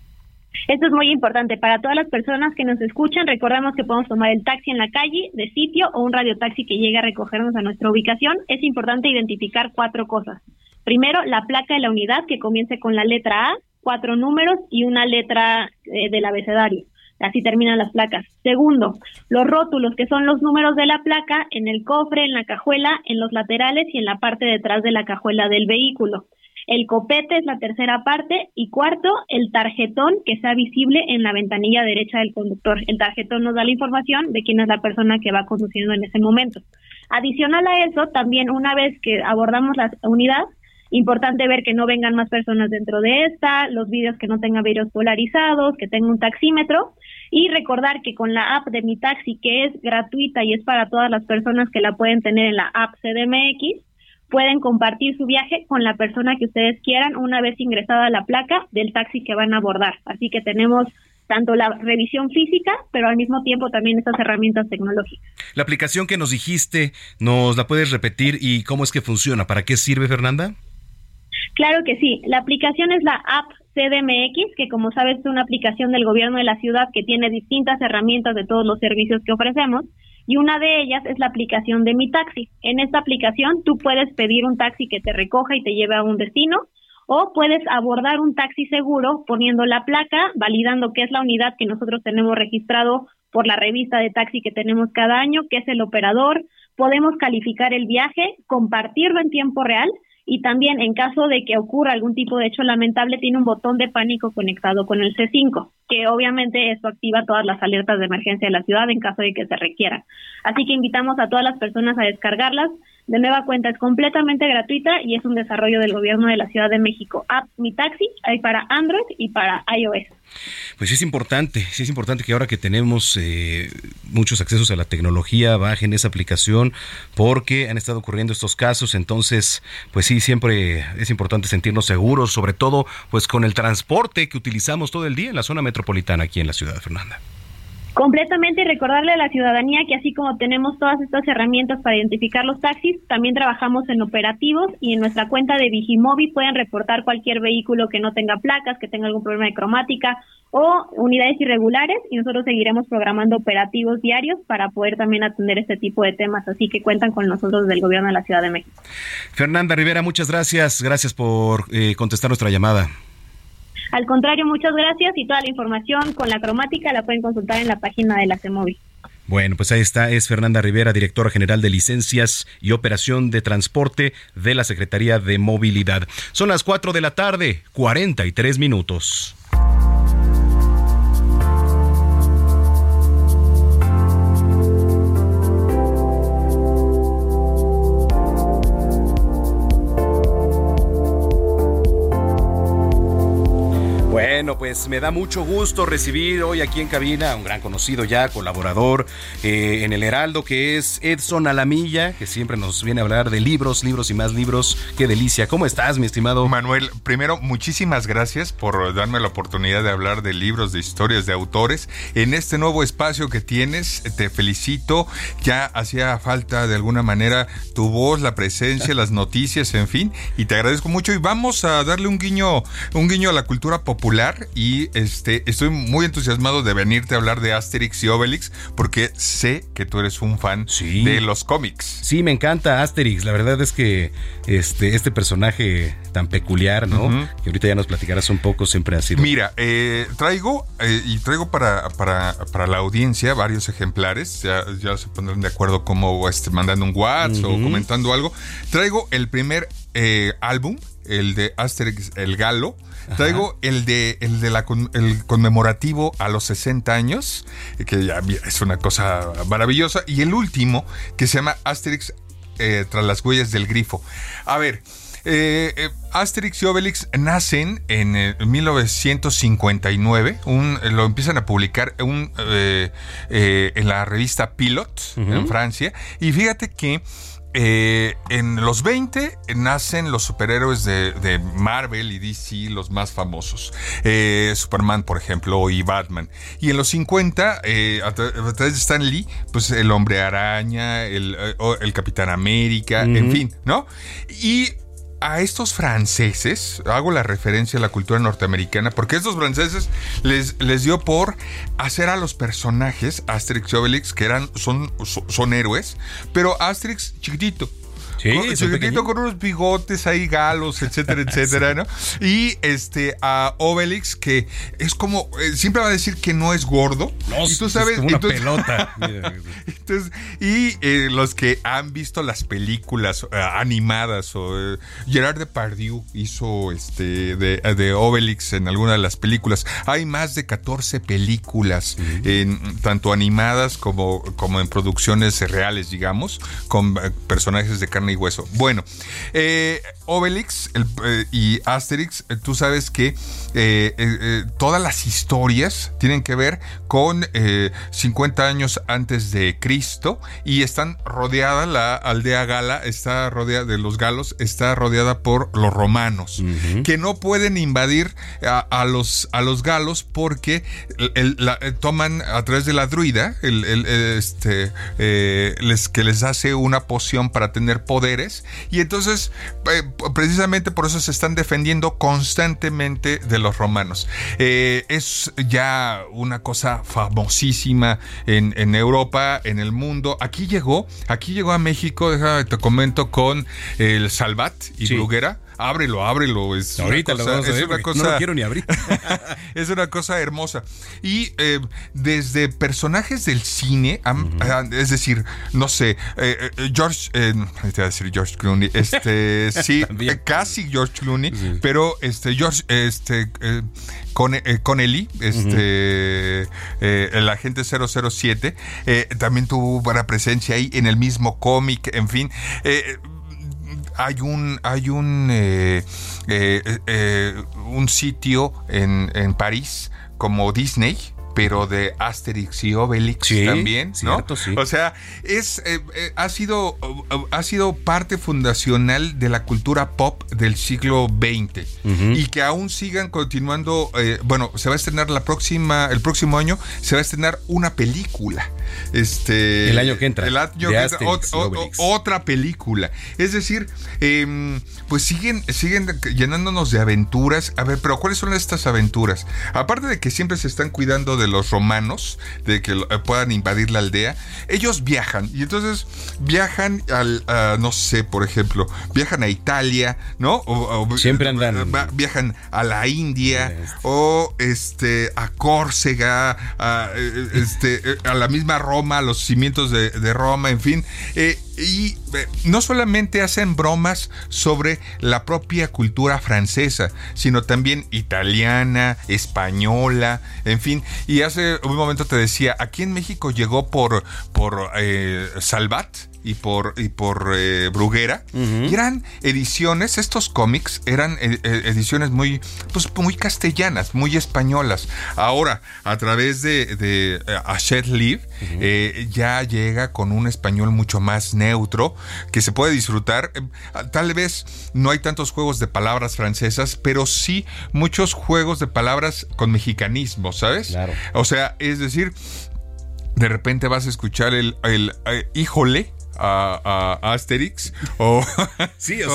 Speaker 17: Esto es muy importante para todas las personas que nos escuchan. Recordamos que podemos tomar el taxi en la calle, de sitio o un radiotaxi que llegue a recogernos a nuestra ubicación. Es importante identificar cuatro cosas. Primero, la placa de la unidad que comience con la letra A, cuatro números y una letra eh, del abecedario. Así terminan las placas. Segundo, los rótulos, que son los números de la placa en el cofre, en la cajuela, en los laterales y en la parte detrás de la cajuela del vehículo. El copete es la tercera parte y cuarto, el tarjetón que sea visible en la ventanilla derecha del conductor. El tarjetón nos da la información de quién es la persona que va conduciendo en ese momento. Adicional a eso, también una vez que abordamos la unidad, importante ver que no vengan más personas dentro de esta, los vídeos que no tengan vídeos polarizados, que tenga un taxímetro y recordar que con la app de Mi Taxi, que es gratuita y es para todas las personas que la pueden tener en la app CDMX, pueden compartir su viaje con la persona que ustedes quieran una vez ingresada la placa del taxi que van a abordar. Así que tenemos tanto la revisión física, pero al mismo tiempo también estas herramientas tecnológicas.
Speaker 1: La aplicación que nos dijiste, ¿nos la puedes repetir y cómo es que funciona? ¿Para qué sirve, Fernanda?
Speaker 17: Claro que sí. La aplicación es la app CDMX, que como sabes es una aplicación del gobierno de la ciudad que tiene distintas herramientas de todos los servicios que ofrecemos. Y una de ellas es la aplicación de Mi Taxi. En esta aplicación tú puedes pedir un taxi que te recoja y te lleve a un destino o puedes abordar un taxi seguro poniendo la placa, validando que es la unidad que nosotros tenemos registrado por la revista de taxi que tenemos cada año, que es el operador. Podemos calificar el viaje, compartirlo en tiempo real y también en caso de que ocurra algún tipo de hecho lamentable tiene un botón de pánico conectado con el C5, que obviamente eso activa todas las alertas de emergencia de la ciudad en caso de que se requieran. Así que invitamos a todas las personas a descargarlas. De nueva cuenta es completamente gratuita y es un desarrollo del gobierno de la Ciudad de México. App Mi Taxi hay para Android y para iOS.
Speaker 1: Pues es importante, sí es importante que ahora que tenemos eh, muchos accesos a la tecnología bajen esa aplicación porque han estado ocurriendo estos casos, entonces pues sí siempre es importante sentirnos seguros, sobre todo pues con el transporte que utilizamos todo el día en la zona metropolitana aquí en la ciudad, Fernanda.
Speaker 17: Completamente y recordarle a la ciudadanía que así como tenemos todas estas herramientas para identificar los taxis, también trabajamos en operativos y en nuestra cuenta de Vigimobi pueden reportar cualquier vehículo que no tenga placas, que tenga algún problema de cromática o unidades irregulares y nosotros seguiremos programando operativos diarios para poder también atender este tipo de temas, así que cuentan con nosotros del gobierno de la Ciudad de México.
Speaker 1: Fernanda Rivera, muchas gracias. Gracias por eh, contestar nuestra llamada.
Speaker 17: Al contrario, muchas gracias y toda la información con la cromática la pueden consultar en la página de la CEMOVI.
Speaker 1: Bueno, pues ahí está, es Fernanda Rivera, directora general de licencias y operación de transporte de la Secretaría de Movilidad. Son las 4 de la tarde, 43 minutos. Bueno, pues me da mucho gusto recibir hoy aquí en cabina a un gran conocido ya, colaborador eh, en el Heraldo, que es Edson Alamilla, que siempre nos viene a hablar de libros, libros y más libros. Qué delicia. ¿Cómo estás, mi estimado?
Speaker 18: Manuel, primero, muchísimas gracias por darme la oportunidad de hablar de libros, de historias, de autores. En este nuevo espacio que tienes, te felicito. Ya hacía falta de alguna manera tu voz, la presencia, las noticias, en fin. Y te agradezco mucho. Y vamos a darle un guiño, un guiño a la cultura popular y este estoy muy entusiasmado de venirte a hablar de Asterix y Obelix porque sé que tú eres un fan de los cómics.
Speaker 1: Sí, me encanta Asterix. La verdad es que este, este personaje tan peculiar, ¿no?
Speaker 18: Ujú.
Speaker 1: Que ahorita ya nos platicarás un poco, siempre ha sido.
Speaker 18: Mira, eh, traigo eh, y traigo para, para, para la audiencia varios ejemplares. Ya, ya se pondrán de acuerdo como este, mandando un WhatsApp o comentando algo. Traigo el primer eh, álbum, el de Asterix el Galo. Traigo el de el de la con- el conmemorativo a los 60 años, que ya es una cosa maravillosa. Y el último, que se llama Asterix eh, tras las huellas del grifo. A ver, eh, eh, Asterix y Obelix nacen en eh, 1959. Un, lo empiezan a publicar un, en la revista Pilot en Francia. Y fíjate que eh, en los 20 nacen los superhéroes de, de Marvel y DC, los más famosos. Eh, Superman, por ejemplo, y Batman. Y en los 50, eh, a, tra- a través de Stan Lee, pues el Hombre Araña, el, eh, el Capitán América, en fin, ¿no? Y a estos franceses, hago la referencia a la cultura norteamericana, porque estos franceses les, les dio por hacer a los personajes Asterix y Obelix, que eran, son, son, son héroes, pero Asterix chiquitito.
Speaker 1: Sí,
Speaker 18: Con- chiquitito con unos bigotes ahí galos, etcétera, etcétera, ¿no? Y este a Obelix que es como eh, siempre va a decir que no es gordo.
Speaker 1: No,
Speaker 18: y tú
Speaker 1: es
Speaker 18: sabes,
Speaker 1: como una
Speaker 18: entonces-
Speaker 1: pelota.
Speaker 18: entonces, y eh, los que han visto las películas eh, animadas o Gerard Depardieu hizo este de, de Obelix en alguna de las películas. Hay más de 14 películas en tanto animadas como, como en producciones reales, digamos, con personajes de carne y hueso. Bueno, eh, Obelix el- eh, y Asterix, eh, tú sabes que eh, todas las historias tienen que ver con eh, 50 años antes de Cristo y están rodeadas, la aldea gala está rodeada de los galos, está rodeada por los romanos, que no pueden invadir a, a los, a los galos porque el- el- la- toman a través de la druida, el, este, les, que les hace una poción para tener poderes y entonces eh, precisamente por eso se están defendiendo constantemente de los romanos. Eh, es ya una cosa famosísima en, en Europa, en el mundo. Aquí llegó, aquí llegó a México, déjame te comento, con el Salvat y
Speaker 1: Sí.
Speaker 18: Bruguera. Ábrelo, ábrelo. Es
Speaker 1: Ahorita
Speaker 18: una
Speaker 1: lo
Speaker 18: cosa,
Speaker 1: vamos a
Speaker 18: es
Speaker 1: ver,
Speaker 18: una
Speaker 1: no
Speaker 18: cosa-
Speaker 1: lo quiero ni abrir.
Speaker 18: es una cosa hermosa. Y eh, desde personajes del cine, ah, es decir, no sé, eh, eh, George, eh, te iba a decir George Clooney, este, sí, casi George Clooney, pero este, George, este, con, Connelly, este, el agente 007, eh, también tuvo buena presencia ahí en el mismo cómic, en fin. Hay un hay un eh, eh, eh, un sitio en, en París como Disney pero de Asterix y Obelix
Speaker 1: Sí,
Speaker 18: también, ¿no?
Speaker 1: sí.
Speaker 18: O sea, es eh, eh, ha sido ha sido parte fundacional de la cultura pop del siglo XX y que aún sigan continuando. eh, bueno, se va a estrenar la próxima el próximo año se va a estrenar una película. Este
Speaker 1: El año que entra,
Speaker 18: El año que otra película. Es decir, em, pues siguen, siguen llenándonos de aventuras. A ver, pero ¿cuáles son estas aventuras? Aparte de que siempre se están cuidando de los romanos, de que eh, puedan invadir la aldea, ellos viajan. Y entonces viajan al, a, no sé, por ejemplo, viajan a Italia, ¿no? O- o-
Speaker 1: Siempre andan-
Speaker 18: eh, va- viajan a la India o este a Córcega, a, eh, este, a la misma Roma, los cimientos de, de Roma, en fin. Eh, y eh, no solamente hacen bromas sobre la propia cultura francesa, sino también italiana, española, en fin. Y hace un momento te decía, aquí en México llegó por, por eh, Salvat y por, y por eh, Bruguera. Y eran ediciones, estos cómics eran eh, eh, ediciones muy, pues, muy castellanas, muy españolas. Ahora, a través de, de Hachette Live, eh, ya llega con un español mucho más neutro, que se puede disfrutar. Tal vez no hay tantos juegos de palabras francesas, pero sí muchos juegos de palabras con mexicanismo, ¿sabes?
Speaker 1: Claro.
Speaker 18: O sea, es decir, de repente vas a escuchar el, el, eh, híjole. A, a Asterix o
Speaker 1: Sí, o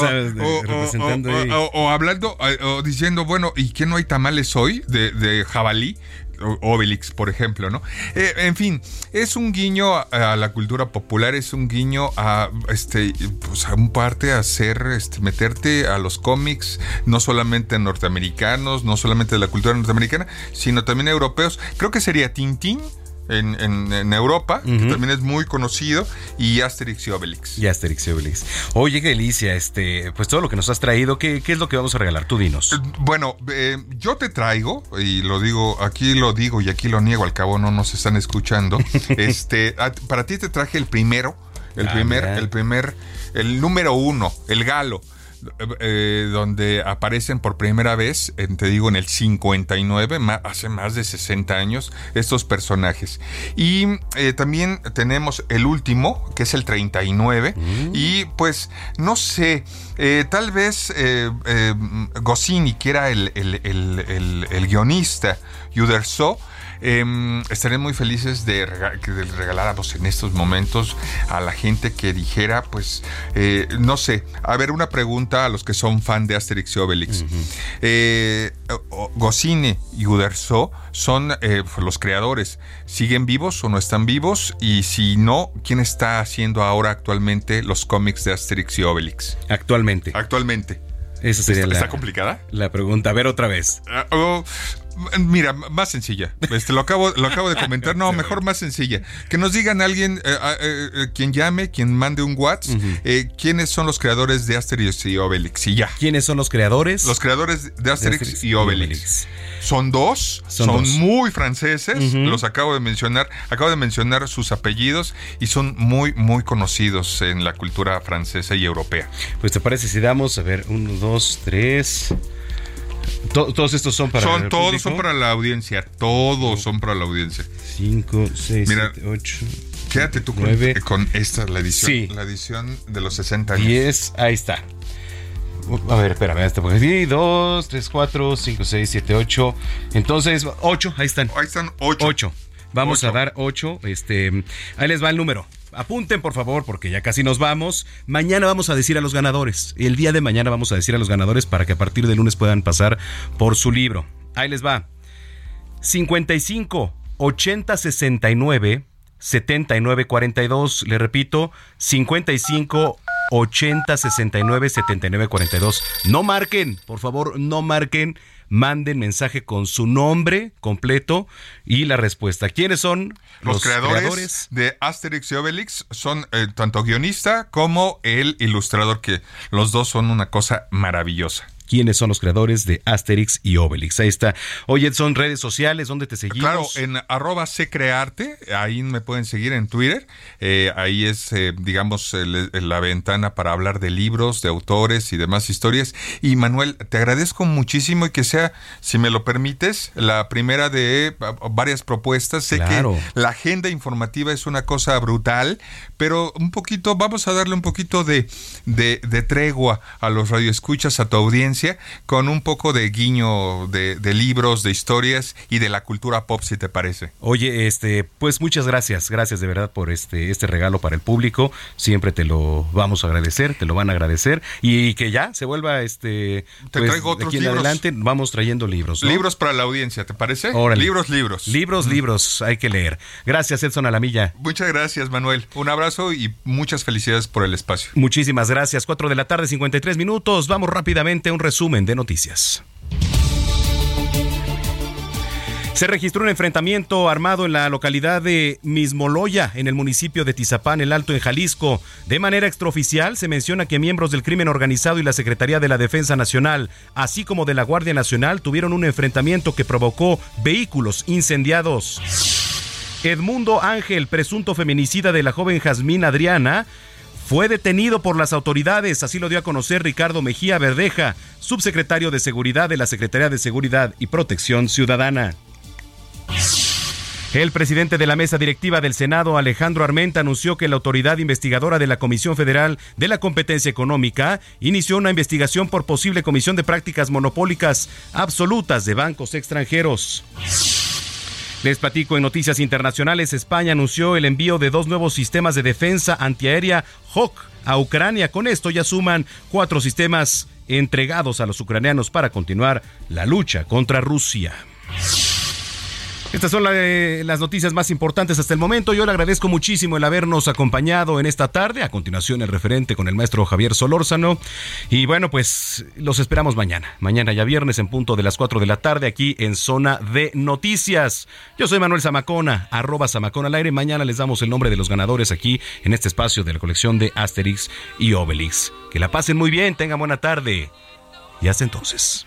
Speaker 1: de-
Speaker 18: o- hablando eh, o diciendo bueno y que no hay tamales hoy de, de jabalí Obelix, por ejemplo, ¿no? Eh, en fin, es un guiño a, a la cultura popular, es un guiño a, este, pues a un parte a hacer, este, meterte a los cómics, no solamente norteamericanos, no solamente de la cultura norteamericana, sino también europeos. Creo que sería Tintín. En, en- en Europa, que también es muy conocido, y Asterix y Obelix.
Speaker 1: Y Asterix y Obelix. Oye, qué delicia, este, pues todo lo que nos has traído, ¿qué, qué es lo que vamos a regalar? Tú dinos.
Speaker 18: Bueno, eh, yo te traigo, y lo digo, aquí lo digo y aquí lo niego, al cabo no nos están escuchando. este, para ti te traje el primero, el
Speaker 1: Ah,
Speaker 18: primer, el primer, el número uno, el galo. Eh, donde aparecen por primera vez, en- te digo, en el 59, ma- hace más de 60 años, estos personajes. Y eh, también tenemos el último, que es el 39, y pues, no sé, eh, tal vez Goscinny, que era el, el- el- el- guionista, Uderzo, eh, estaré muy felices de, rega- que regaláramos en estos momentos a la gente que dijera, pues, eh, no sé, a ver, una pregunta a los que son fan de Asterix y Obelix. Eh, o- Goscinny y Uderzo son eh, los creadores. ¿Siguen vivos o no están vivos? Y si no, ¿quién está haciendo ahora actualmente los cómics de Asterix y Obelix?
Speaker 1: Actualmente.
Speaker 18: Actualmente.
Speaker 1: Esa sería
Speaker 18: ¿Está,
Speaker 1: la,
Speaker 18: está complicada?
Speaker 1: la pregunta. A ver otra vez.
Speaker 18: Ah, oh, mira, más sencilla. Este, lo, acabo, lo acabo de comentar. No, mejor más sencilla. Que nos digan alguien, eh, eh, eh, quien llame, quien mande un WhatsApp, eh, quiénes son los creadores de Asterix y Obelix. Y ya.
Speaker 1: ¿Quiénes son los creadores?
Speaker 18: Los creadores de Asterix,
Speaker 1: Asterix
Speaker 18: y
Speaker 1: y
Speaker 18: Obelix. Son dos,
Speaker 1: Son
Speaker 18: son,
Speaker 1: dos.
Speaker 18: muy franceses, los acabo de mencionar, acabo de mencionar sus apellidos y son muy, muy conocidos en la cultura francesa y europea.
Speaker 1: Pues te parece si damos, a ver, uno, dos, tres. To- todos estos son para
Speaker 18: son
Speaker 1: el
Speaker 18: todos
Speaker 1: público?
Speaker 18: son para la audiencia, todos son para la audiencia.
Speaker 1: Cinco, seis,
Speaker 18: Mira,
Speaker 1: siete, ocho.
Speaker 18: Quédate tú con,
Speaker 1: nueve.
Speaker 18: con esta, la edición,
Speaker 1: Sí.
Speaker 18: la edición de los 60 años.
Speaker 1: 10, ahí está. A ver, espérame, este porque sí, 2, 3, 4, 5, 6, 7, 8. Entonces, 8, ahí están.
Speaker 18: Ahí están 8.
Speaker 1: 8. Vamos
Speaker 18: Ocho.
Speaker 1: a dar 8. Este, ahí les va el número. Apunten, por favor, porque ya casi nos vamos. Mañana vamos a decir a los ganadores. El día de mañana vamos a decir a los ganadores para que a partir del lunes puedan pasar por su libro. Ahí les va. 55 80 69 79 42. Le repito, 55 80 69 79 42. No marquen, por favor, no marquen. Manden mensaje con su nombre completo y la respuesta. ¿Quiénes son
Speaker 18: Los, creadores, de Asterix y Obelix son eh, tanto guionista como el ilustrador, que los dos son una cosa maravillosa.
Speaker 1: Quiénes son los creadores de Asterix y Obelix. Ahí está. Oye, son redes sociales, ¿dónde te seguimos?
Speaker 18: Claro, en arroba secrearte, ahí me pueden seguir en Twitter. Eh, ahí es, eh, digamos, el- la ventana para hablar de libros, de autores y demás historias. Y Manuel, te agradezco muchísimo y que sea, si me lo permites, la primera de ah, varias propuestas. Sé
Speaker 1: Claro.
Speaker 18: que la agenda informativa es una cosa brutal, pero un poquito, vamos a darle un poquito de, de, de tregua a los radioescuchas, a tu audiencia, con un poco de guiño de, de libros, de historias y de la cultura pop, si te parece.
Speaker 1: Oye, este, pues muchas gracias, gracias de verdad por este, este regalo para el público. Siempre te lo vamos a agradecer, te lo van a agradecer y que ya se vuelva este.
Speaker 18: Te
Speaker 1: pues,
Speaker 18: traigo
Speaker 1: de
Speaker 18: otros
Speaker 1: aquí en
Speaker 18: libros.
Speaker 1: adelante vamos trayendo libros. ¿no?
Speaker 18: Libros para la audiencia, ¿te parece?
Speaker 1: Órale.
Speaker 18: Libros, libros.
Speaker 1: Libros, libros, hay que leer. Gracias, Edson Alamilla.
Speaker 18: Muchas gracias, Manuel. Un abrazo y muchas felicidades por el espacio.
Speaker 1: Muchísimas gracias. 4 de la tarde, 53 minutos. Vamos rápidamente a un resumen de noticias. Se registró un enfrentamiento armado en la localidad de Mismoloya, en el municipio de Tizapán, el Alto, en Jalisco. De manera extraoficial, se menciona que miembros del crimen organizado y la Secretaría de la Defensa Nacional, así como de la Guardia Nacional, tuvieron un enfrentamiento que provocó vehículos incendiados. Edmundo Ángel, presunto feminicida de la joven Jazmín Adriana, fue detenido por las autoridades, así lo dio a conocer Ricardo Mejía Verdeja, subsecretario de Seguridad de la Secretaría de Seguridad y Protección Ciudadana. El presidente de la mesa directiva del Senado, Alejandro Armenta, anunció que la autoridad investigadora de la Comisión Federal de la Competencia Económica inició una investigación por posible comisión de prácticas monopólicas absolutas de bancos extranjeros. Les platico en noticias internacionales, España anunció el envío de dos nuevos sistemas de defensa antiaérea Hawk a Ucrania. Con esto ya suman cuatro sistemas entregados a los ucranianos para continuar la lucha contra Rusia. Estas son la- las noticias más importantes hasta el momento. Yo le agradezco muchísimo el habernos acompañado en esta tarde. A continuación, el referente con el maestro Javier Solórzano. Y bueno, pues los esperamos mañana. Mañana ya viernes en punto de las 4 de la tarde aquí en Zona de Noticias. Yo soy Manuel Zamacona, arroba Zamacona al aire. Mañana les damos el nombre de los ganadores aquí en este espacio de la colección de Asterix y Obelix. Que la pasen muy bien, tengan buena tarde. Y hasta entonces.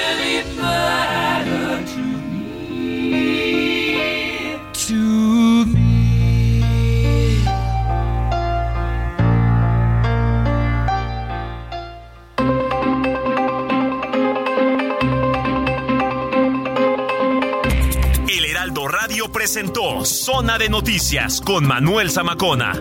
Speaker 14: Radio presentó Zona de Noticias con Manuel Zamacona.